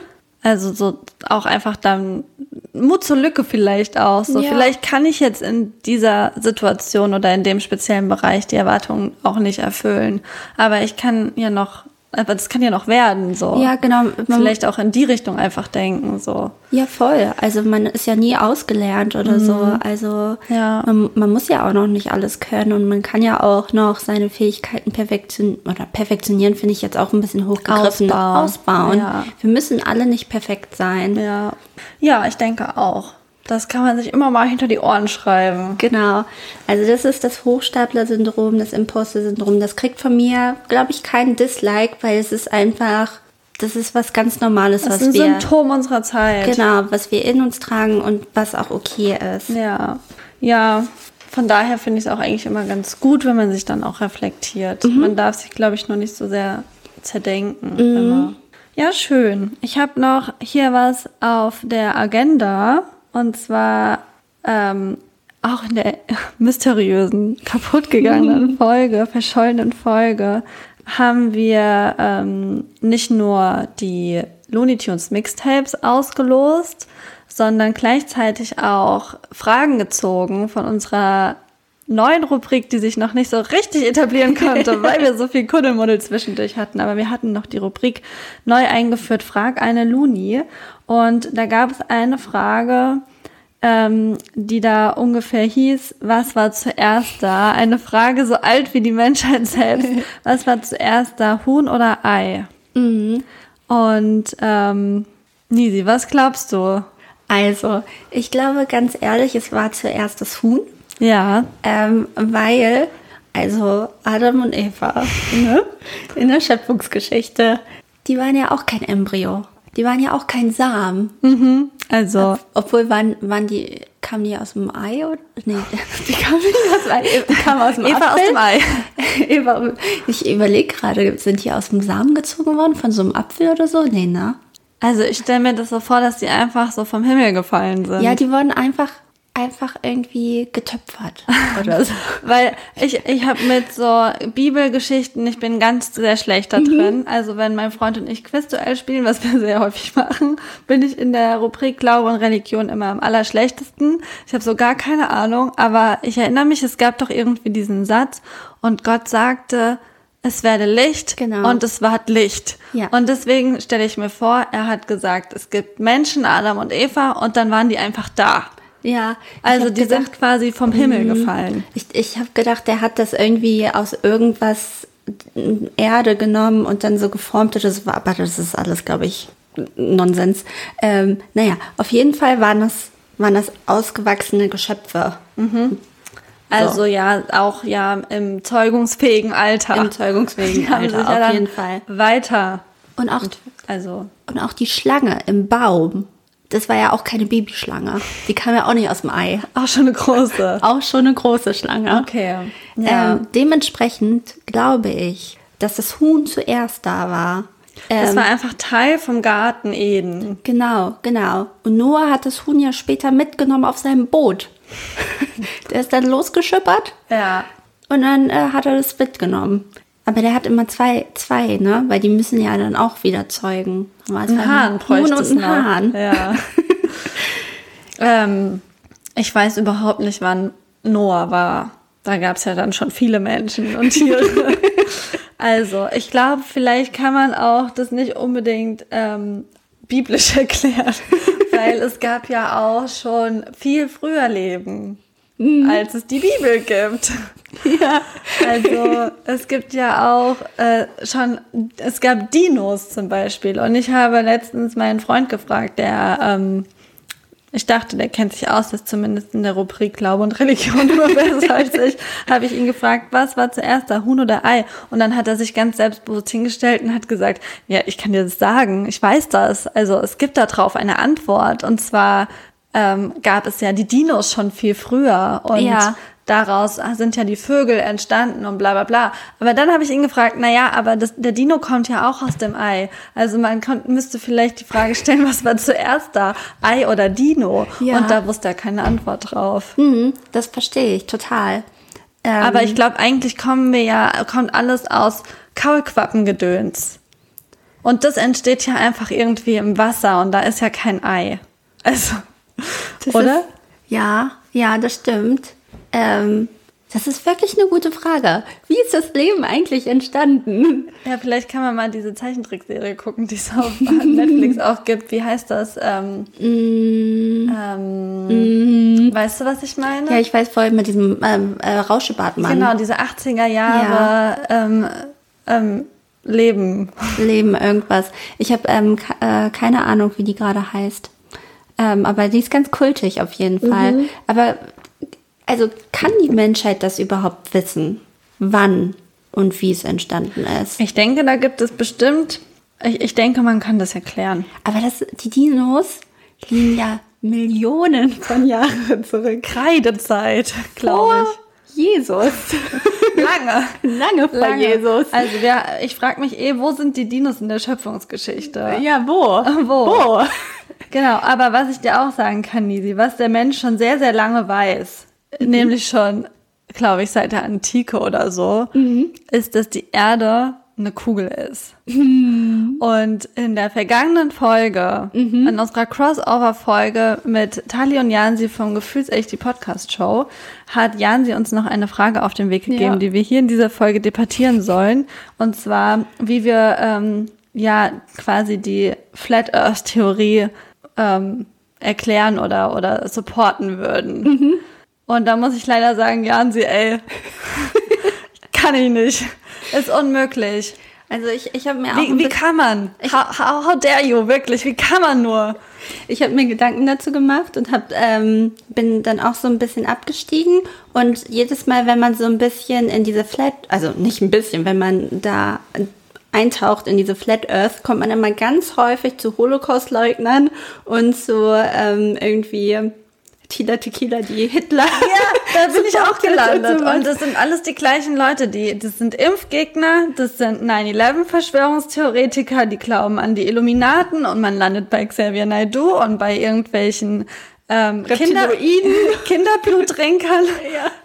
Also so auch einfach dann Mut zur Lücke vielleicht auch. So, Ja. vielleicht kann ich jetzt in dieser Situation oder in dem speziellen Bereich die Erwartungen auch nicht erfüllen. Aber ich kann ja noch, aber das kann ja noch werden, so. Ja, genau. Vielleicht auch in die Richtung einfach denken, so. Ja, voll. Also man ist ja nie ausgelernt oder so. Also Ja. man, man muss ja auch noch nicht alles können und man kann ja auch noch seine Fähigkeiten perfektionieren oder perfektionieren finde ich jetzt auch ein bisschen hochgegriffen. Ausbauen. Ausbauen. Ja. Wir müssen alle nicht perfekt sein. Ja. Ja, ich denke auch. Das kann man sich immer mal hinter die Ohren schreiben. Genau. Also das ist das Hochstapler-Syndrom, das Imposter-Syndrom. Das kriegt von mir, glaube ich, keinen Dislike, weil es ist einfach, das ist was ganz Normales, Das was ist ein wir, Symptom unserer Zeit. genau, was wir in uns tragen und was auch okay ist. Ja. Ja. Von daher finde ich es auch eigentlich immer ganz gut, wenn man sich dann auch reflektiert. Mhm. Man darf sich, glaube ich, nur nicht so sehr zerdenken. Immer. Ja, schön. Ich habe noch hier was auf der Agenda. Und zwar ähm, auch in der mysteriösen, kaputtgegangenen Folge, verschollenen Folge, haben wir ähm, nicht nur die Looney Tunes Mixtapes ausgelost, sondern gleichzeitig auch Fragen gezogen von unserer neuen Rubrik, die sich noch nicht so richtig etablieren konnte, weil wir so viel Kuddelmuddel zwischendurch hatten. Aber wir hatten noch die Rubrik neu eingeführt, Frag eine Looney. Und da gab es eine Frage, ähm, die da ungefähr hieß, was war zuerst da? Eine Frage so alt wie die Menschheit selbst. Was war zuerst da, Huhn oder Ei? Und ähm, Nisi, was glaubst du? Also, ich glaube ganz ehrlich, es war zuerst das Huhn, Ja, ähm, weil, also Adam und Eva ne, in der Schöpfungsgeschichte, die waren ja auch kein Embryo. Die waren ja auch kein Samen. also Obwohl, waren, waren die, kamen die aus dem Ei? Oder? Nee, die kamen nicht aus dem Ei. Die kamen aus dem Eva aus dem Ei. Eva, ich überlege gerade, sind die aus dem Samen gezogen worden? Von so einem Apfel oder so? Nee, ne? Also ich stelle mir das so vor, dass die einfach so vom Himmel gefallen sind. Ja, die wurden einfach, einfach irgendwie getöpfert oder so. Weil ich, ich habe mit so Bibelgeschichten, ich bin ganz sehr schlecht da drin. Also wenn mein Freund und ich Quizduell spielen, was wir sehr häufig machen, bin ich in der Rubrik Glaube und Religion immer am allerschlechtesten. Ich habe so gar keine Ahnung, aber ich erinnere mich, es gab doch irgendwie diesen Satz und Gott sagte, es werde Licht Genau. und es ward Licht. Ja. Und deswegen stelle ich mir vor, er hat gesagt, es gibt Menschen, Adam und Eva, und dann waren die einfach da. Ja, Also die gedacht, sind quasi vom Himmel gefallen. Ich, ich habe gedacht, der hat das irgendwie aus irgendwas Erde genommen und dann so geformt oder so. Aber das ist alles, glaube ich, Nonsens. Ähm, naja, auf jeden Fall waren das, waren das ausgewachsene Geschöpfe. Also ja, auch ja im zeugungsfähigen Alter. Im zeugungsfähigen Alter, auf ja jeden Fall. Weiter. Und auch, Also und auch die Schlange im Baum. Das war ja auch keine Babyschlange. Die kam ja auch nicht aus dem Ei. auch schon eine große. Auch schon eine große Schlange. Okay. Ja. Ähm, dementsprechend glaube ich, dass das Huhn zuerst da war. das Ähm, war einfach Teil vom Garten Eden. Genau, genau. Und Noah hat das Huhn ja später mitgenommen auf seinem Boot. der ist dann losgeschippert Ja. und dann äh, hat er das mitgenommen. Aber der hat immer zwei, zwei, ne? Weil die müssen ja dann auch wieder zeugen. Ein Hahn Huhn bräuchte und es ein noch. Hahn. Ja. ähm, ich weiß überhaupt nicht, wann Noah war. Da gab es ja dann schon viele Menschen und Tiere. also, ich glaube, vielleicht kann man auch das nicht unbedingt ähm, biblisch erklären, weil es gab ja auch schon viel früher Leben, als es die Bibel gibt. Ja. Also es gibt ja auch äh, schon, es gab Dinos zum Beispiel. Und ich habe letztens meinen Freund gefragt, der, ähm, ich dachte, der kennt sich aus, ist zumindest in der Rubrik Glaube und Religion immer besser als ich, habe ich ihn gefragt, was war zuerst da, Huhn oder Ei? Und dann hat er sich ganz selbstbewusst hingestellt und hat gesagt, ja, ich kann dir das sagen, ich weiß das. Also es gibt da drauf eine Antwort. Und zwar ähm, gab es ja die Dinos schon viel früher. Und Ja. daraus sind ja die Vögel entstanden und bla bla bla. Aber dann habe ich ihn gefragt, na ja, aber das, der Dino kommt ja auch aus dem Ei. Also man kon, müsste vielleicht die Frage stellen, was war zuerst da, Ei oder Dino? Ja. Und da wusste er keine Antwort drauf. Mhm, das verstehe ich total. Ähm, Aber ich glaube, eigentlich kommen wir ja, kommt alles aus Kaulquappengedöns. Und das entsteht ja einfach irgendwie im Wasser und da ist ja kein Ei. Also, Das oder? Ist, ja, ja, das stimmt. Ähm, das ist wirklich eine gute Frage. Wie ist das Leben eigentlich entstanden? Ja, vielleicht kann man mal diese Zeichentrickserie gucken, die es auf Netflix auch gibt. Wie heißt das? Ähm, ähm, Weißt du, was ich meine? Ja, ich weiß vorhin mit diesem ähm, äh, Rauschebartmann. genau, diese 80er Jahre ähm, ähm, Leben. Leben irgendwas. Ich habe ähm, äh, keine Ahnung, wie die gerade heißt. Ähm, aber die ist ganz kultig auf jeden Fall. Aber also kann die Menschheit das überhaupt wissen? Wann und wie es entstanden ist? Ich denke, da gibt es bestimmt, ich, ich denke, man kann das erklären. Aber das, die Dinos liegen ja Millionen von Jahren zurück. Kreidezeit, glaube Vor Jesus. ich. Lange. Lange vor Lange. Jesus. Also wir, ich frage mich eh, wo sind die Dinos in der Schöpfungsgeschichte? Ja, wo? Wo? Wo? Genau, aber was ich dir auch sagen kann, Nisi, was der Mensch schon sehr, sehr lange weiß, nämlich schon, glaube ich, seit der Antike oder so, ist, dass die Erde eine Kugel ist. Und in der vergangenen Folge, in unserer Crossover-Folge mit Tali und Jansi vom Gefühlsecht, die Podcast-Show, hat Jansi uns noch eine Frage auf den Weg gegeben, Ja. die wir hier in dieser Folge debattieren sollen. Und zwar, wie wir ähm, ja quasi die Flat Earth-Theorie ähm, erklären oder, oder supporten würden. Und da muss ich leider sagen, Jansi, ey, kann ich nicht. Ist unmöglich. Also ich, ich habe mir auch Wie, wie kann man? How, how, how dare you, wirklich? Wie kann man nur? Ich habe mir Gedanken dazu gemacht und hab, ähm, bin dann auch so ein bisschen abgestiegen. Und jedes Mal, wenn man so ein bisschen in diese Flat, also nicht ein bisschen, wenn man da eintaucht in diese Flat Earth, kommt man immer ganz häufig zu Holocaust-Leugnern und zu ähm, irgendwie Tila Tequila, die Hitler. Ja, da bin ich auch gelandet. Und Und das sind alles die gleichen Leute. Die, das sind Impfgegner, das sind 9-11-Verschwörungstheoretiker, die glauben an die Illuminaten und man landet bei Xavier Naidoo und bei irgendwelchen ähm, Kinder, Reptiloiden. Kinderbluttrinkern.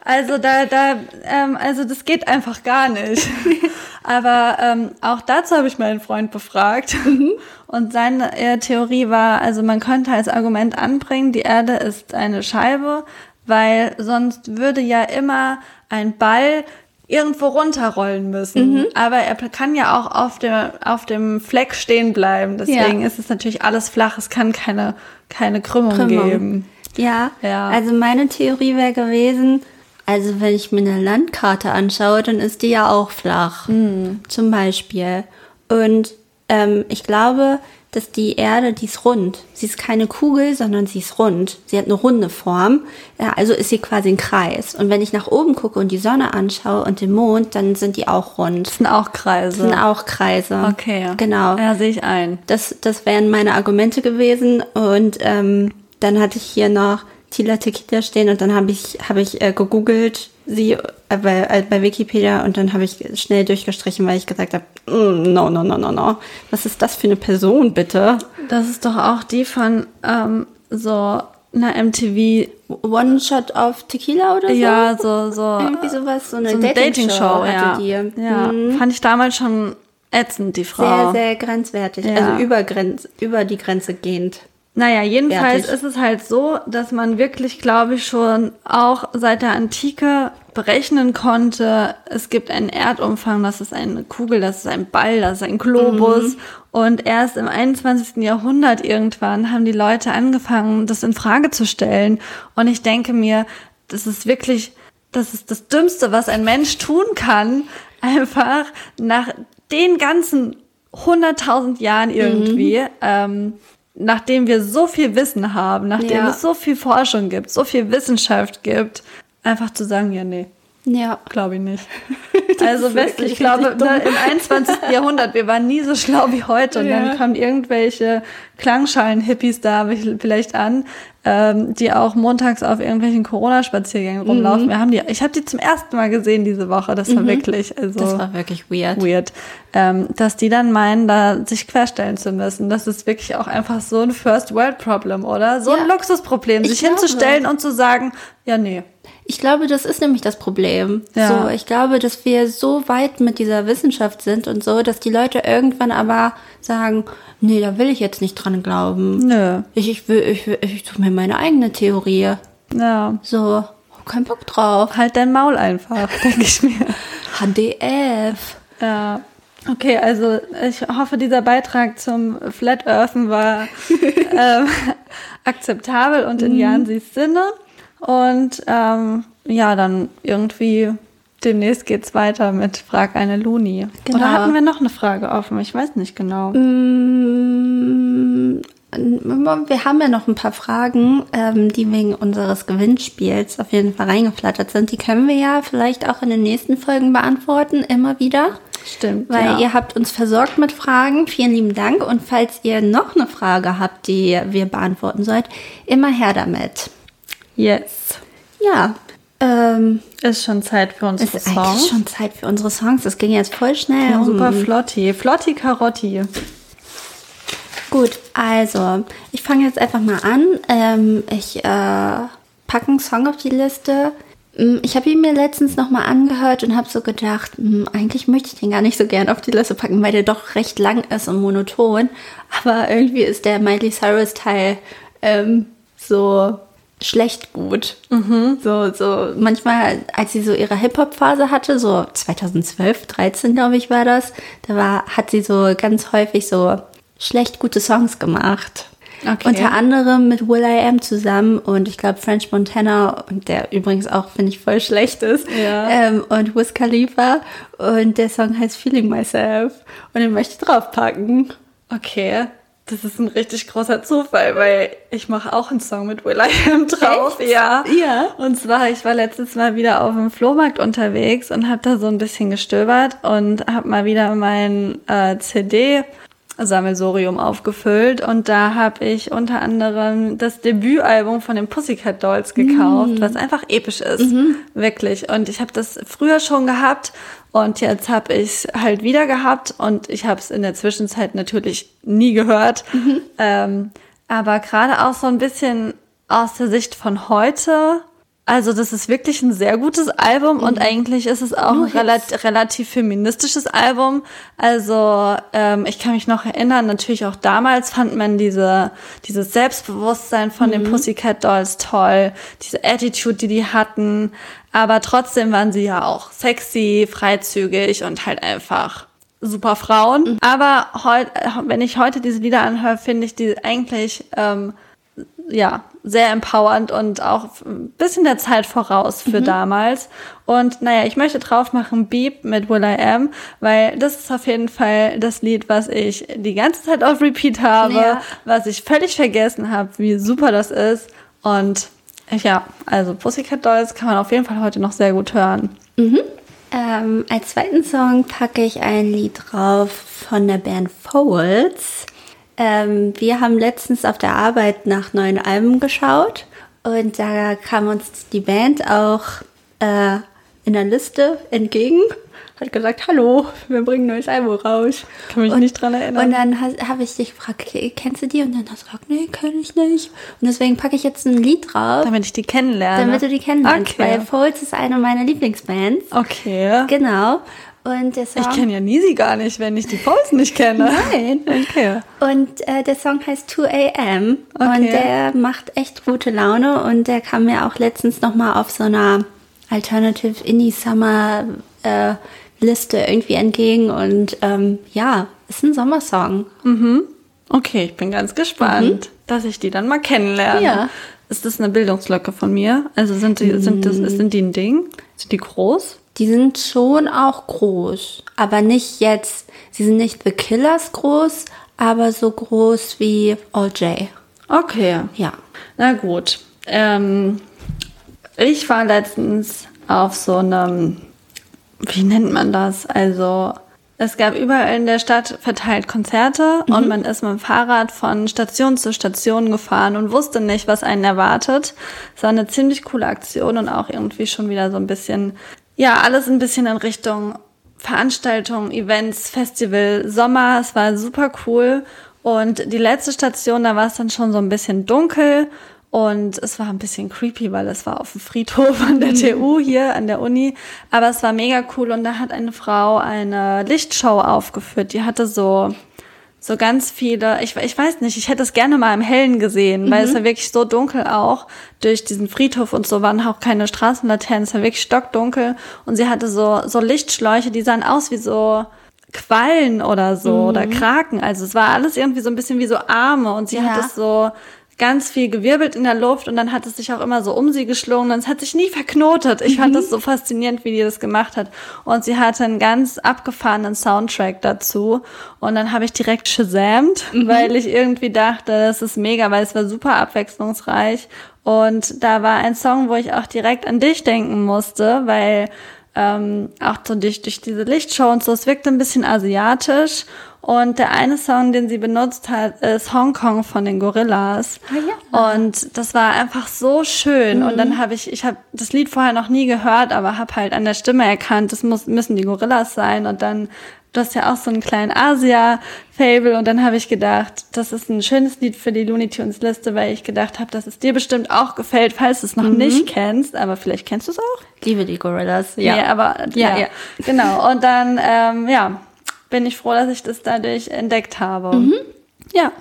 Also da, da, ähm, also das geht einfach gar nicht. Aber ähm, auch dazu habe ich meinen Freund befragt. Und seine äh, Theorie war, also man könnte als Argument anbringen, die Erde ist eine Scheibe, weil sonst würde ja immer ein Ball irgendwo runterrollen müssen. Aber er kann ja auch auf dem, auf dem Fleck stehen bleiben. Deswegen Ja. ist es natürlich alles flach. Es kann keine, keine Krümmung, Krümmung. geben. Ja, Ja. also meine Theorie wäre gewesen, also wenn ich mir eine Landkarte anschaue, dann ist die ja auch flach. Hm. Zum Beispiel. Und ähm, ich glaube, dass die Erde, die ist rund. Sie ist keine Kugel, sondern sie ist rund. Sie hat eine runde Form. Ja, also ist sie quasi ein Kreis. Und wenn ich nach oben gucke und die Sonne anschaue und den Mond, dann sind die auch rund. Das sind auch Kreise. Das sind auch Kreise. Okay. Genau. Ja, sehe ich ein. Das, das wären meine Argumente gewesen. Und ähm, dann hatte ich hier noch Tila Tequila stehen und dann habe ich, hab ich äh, gegoogelt, sie äh, bei, äh, bei Wikipedia und dann habe ich schnell durchgestrichen, weil ich gesagt habe, mm, no, no, no, no, no. Was ist das für eine Person, bitte? Das ist doch auch die von ähm, so einer MTV. One Shot of Tequila oder so? Ja, so, so. Irgendwie sowas, so eine, so eine Dating-Show Dating-Show, hatte ja. die. Ja, Mhm. fand ich damals schon ätzend, die Frau. Sehr, sehr grenzwertig. Ja. Also über, Grenz, über die Grenze gehend. Naja, jedenfalls Fertig. ist es halt so, dass man wirklich, glaube ich, schon auch seit der Antike berechnen konnte, es gibt einen Erdumfang, das ist eine Kugel, das ist ein Ball, das ist ein Globus. Und erst im 21. Jahrhundert irgendwann haben die Leute angefangen, das in Frage zu stellen. Und ich denke mir, das ist wirklich, das ist das Dümmste, was ein Mensch tun kann, einfach nach den ganzen 100.000 Jahren irgendwie, ähm, nachdem wir so viel Wissen haben, nachdem Ja. es so viel Forschung gibt, so viel Wissenschaft gibt, einfach zu sagen, ja, nee, Ja. glaube ich nicht. Also wirklich ich glaube, da im 21. Jahrhundert, wir waren nie so schlau wie heute und Ja. dann kommen irgendwelche Klangschalen-Hippies da vielleicht an, ähm, die auch montags auf irgendwelchen Corona-Spaziergängen rumlaufen. Mhm. Wir haben die, ich habe die zum ersten Mal gesehen diese Woche, das war wirklich, also Das war wirklich weird. weird, ähm, dass die dann meinen, da sich querstellen zu müssen. Das ist wirklich auch einfach so ein First World Problem, oder? So ein Ja. Luxusproblem, Ich sich glaube. hinzustellen und zu sagen, ja, nee. Ich glaube, das ist nämlich das Problem. Ja. So, ich glaube, dass wir so weit mit dieser Wissenschaft sind und so, dass die Leute irgendwann aber sagen, nee, da will ich jetzt nicht dran glauben. Nö. Ich, ich will, ich, will, ich suche mir meine eigene Theorie. Ja. So, kein Bock drauf. Halt dein Maul einfach, denke ich mir. HDF. Ja. Okay, also ich hoffe, dieser Beitrag zum Flat Earthen war ähm, akzeptabel und in Jansis Sinne. Und ähm, ja, dann irgendwie demnächst geht's weiter mit Frag eine Luni. Genau. Oder hatten wir noch eine Frage offen? Ich weiß nicht genau. Mm, Wir haben ja noch ein paar Fragen, ähm, die wegen unseres Gewinnspiels auf jeden Fall reingeflattert sind. Die können wir ja vielleicht auch in den nächsten Folgen beantworten, immer wieder. Stimmt. Weil ja. ihr habt uns versorgt mit Fragen. Vielen lieben Dank. Und falls ihr noch eine Frage habt, die wir beantworten sollt, immer her damit. Yes. Ja, ähm, Ist schon Zeit für es unsere ist Songs. schon Zeit für unsere Songs. Das ging jetzt voll schnell. Ja, um. super Flotti. Flotti Karotti. Gut, also ich fange jetzt einfach mal an. Ähm, ich äh, packe einen Song auf die Liste. Mm, Ich habe ihn mir letztens nochmal angehört und habe so gedacht, mm, eigentlich möchte ich den gar nicht so gern auf die Liste packen, weil der doch recht lang ist und monoton. Aber irgendwie ist der Miley Cyrus Teil ähm, so schlecht gut. So, so manchmal, als sie so ihre Hip-Hop-Phase hatte, so 2012, 13 glaube ich war das, da war, hat sie so ganz häufig so schlecht gute Songs gemacht. Okay. Unter anderem mit Will I Am zusammen und ich glaube French Montana, und der übrigens auch, finde ich, voll schlecht ist. Ja. Ähm, und Wiz Khalifa. Und der Song heißt Feeling Myself. Und den möchte ich draufpacken. Okay, das ist ein richtig großer Zufall, weil ich mache auch einen Song mit Will I Am drauf. Echt? Ja. Ja. Und zwar, ich war letztes Mal wieder auf dem Flohmarkt unterwegs und habe da so ein bisschen gestöbert und habe mal wieder mein äh, CD Sammelsorium aufgefüllt und da habe ich unter anderem das Debütalbum von den Pussycat Dolls gekauft, was einfach episch ist, wirklich. Und ich habe das früher schon gehabt und jetzt habe ich halt wieder gehabt und ich habe es in der Zwischenzeit natürlich nie gehört. Ähm, aber gerade auch so ein bisschen aus der Sicht von heute. Also das ist wirklich ein sehr gutes Album und eigentlich ist es auch Nur ein relat relativ feministisches Album. Also ähm, ich kann mich noch erinnern, natürlich auch damals fand man diese dieses Selbstbewusstsein von den Pussycat Dolls toll, diese Attitude, die die hatten. Aber trotzdem waren sie ja auch sexy, freizügig und halt einfach super Frauen. Aber heute, wenn ich heute diese Lieder anhöre, finde ich die eigentlich ähm, ja, sehr empowernd und auch ein bisschen der Zeit voraus für damals. Und naja, ich möchte drauf machen Beep mit Will I Am, weil das ist auf jeden Fall das Lied, was ich die ganze Zeit auf Repeat habe, Ja. was ich völlig vergessen habe, wie super das ist. Und ja, also Pussycat Dolls kann man auf jeden Fall heute noch sehr gut hören. Ähm, als zweiten Song packe ich ein Lied drauf von der Band Folds. Ähm, wir haben letztens auf der Arbeit nach neuen Alben geschaut und da kam uns die Band auch äh, in der Liste entgegen. Hat gesagt, hallo, wir bringen ein neues Album raus. Kann mich nicht dran erinnern. Und dann habe ich dich gefragt, kennst du die? Und dann hast du gesagt, nee, kenn ich nicht. Und deswegen packe ich jetzt ein Lied drauf, Damit ich die kennenlerne. damit du die kennenlernst. Okay. Weil Folds ist eine meiner Lieblingsbands. Okay. Genau. Und der Song, Ich kenne ja Nisi gar nicht, wenn ich die Pausen nicht kenne. Nein. Okay. Und äh, der Song heißt 2 AM Okay. und der macht echt gute Laune und der kam mir auch letztens nochmal auf so einer Alternative Indie Summer äh, Liste irgendwie entgegen und ähm, ja, ist ein Sommersong. Okay, ich bin ganz gespannt, dass ich die dann mal kennenlerne. Ja. Ist das eine Bildungslücke von mir? Also sind die, sind das, sind die ein Ding? Sind die groß? Die sind schon auch groß, aber nicht jetzt, sie sind nicht The Killers groß, aber so groß wie All J. Okay. Ja. Na gut. Ähm, ich war letztens auf so einem, wie nennt man das? Also, es gab überall in der Stadt verteilt Konzerte und man ist mit dem Fahrrad von Station zu Station gefahren und wusste nicht, was einen erwartet. Es war eine ziemlich coole Aktion und auch irgendwie schon wieder so ein bisschen, ja, alles ein bisschen in Richtung Veranstaltungen, Events, Festival, Sommer. Es war super cool. Und die letzte Station, da war es dann schon so ein bisschen dunkel und es war ein bisschen creepy, weil es war auf dem Friedhof an der TU hier an der Uni. Aber es war mega cool und da hat eine Frau eine Lichtshow aufgeführt. Die hatte so so ganz viele, ich, ich weiß nicht, ich hätte es gerne mal im Hellen gesehen, weil es war wirklich so dunkel auch. Durch diesen Friedhof und so waren auch keine Straßenlaternen, es war wirklich stockdunkel. Und sie hatte so, so Lichtschläuche, die sahen aus wie so Quallen oder so oder Kraken. Also es war alles irgendwie so ein bisschen wie so Arme und sie Ja. hat es so ganz viel gewirbelt in der Luft und dann hat es sich auch immer so um sie geschlungen und es hat sich nie verknotet. Ich fand das so faszinierend, wie die das gemacht hat. Und sie hatte einen ganz abgefahrenen Soundtrack dazu und dann habe ich direkt shazamt, weil ich irgendwie dachte, das ist mega, weil es war super abwechslungsreich und da war ein Song, wo ich auch direkt an dich denken musste, weil ähm, auch so durch, durch diese Lichtshow und so, es wirkte ein bisschen asiatisch. Und der eine Song, den sie benutzt hat, ist Hong Kong von den Gorillas. Ah, Und das war einfach so schön. Und dann habe ich, ich habe das Lied vorher noch nie gehört, aber habe halt an der Stimme erkannt, das muss, müssen die Gorillas sein. Und dann, du hast ja auch so einen kleinen Asia-Fable. Und dann habe ich gedacht, das ist ein schönes Lied für die Looney Tunes Liste, weil ich gedacht habe, dass es dir bestimmt auch gefällt, falls du es noch nicht kennst. Aber vielleicht kennst du es auch. Liebe die Gorillas. Ja, nee, aber ja, Ja, ja. genau. Und dann, ähm, ja, bin ich froh, dass ich das dadurch entdeckt habe. Ja.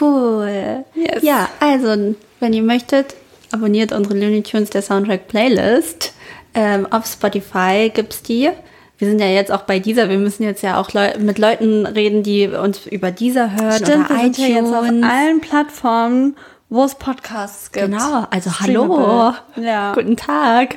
Cool. Yes. Ja, also, wenn ihr möchtet, abonniert unsere Looney Tunes der Soundtrack Playlist. Ähm, auf Spotify gibt's die. Wir sind ja jetzt auch bei dieser. Wir müssen jetzt ja auch Leu mit Leuten reden, die uns über dieser hören Stimmt, wir oder sind ja iTunes. jetzt auf allen Plattformen, wo es Podcasts gibt. genau, also hallo. Ja. Guten Tag.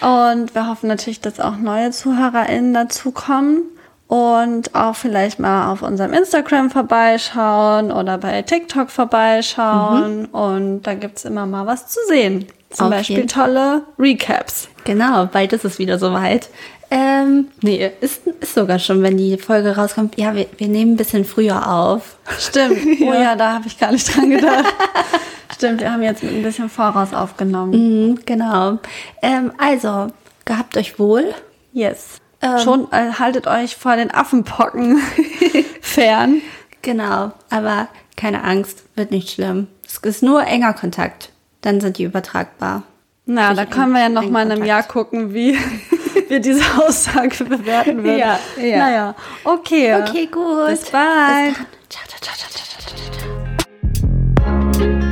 Und wir hoffen natürlich, dass auch neue ZuhörerInnen dazukommen und auch vielleicht mal auf unserem Instagram vorbeischauen oder bei TikTok vorbeischauen. Und da gibt's immer mal was zu sehen. Zum Auf Beispiel tolle Recaps. Genau, bald ist es wieder soweit. Ähm, nee, ist, ist sogar schon, wenn die Folge rauskommt. Ja, wir, wir nehmen ein bisschen früher auf. Stimmt. Oh ja, da habe ich gar nicht dran gedacht. Stimmt, wir haben jetzt mit ein bisschen Voraus aufgenommen. Mhm, genau. Ähm, also, gehabt euch wohl. Yes. Ähm, Schon äh, haltet euch vor den Affenpocken fern. Genau, aber keine Angst, wird nicht schlimm. Es ist nur enger Kontakt, dann sind die übertragbar. Na, da können wir ja noch mal in einem Jahr gucken, wie wir diese Aussage bewerten würden. Ja, ja. Naja, okay. Okay, gut. Bis bald. Bis dann. Ciao, ciao, ciao, ciao, ciao, ciao.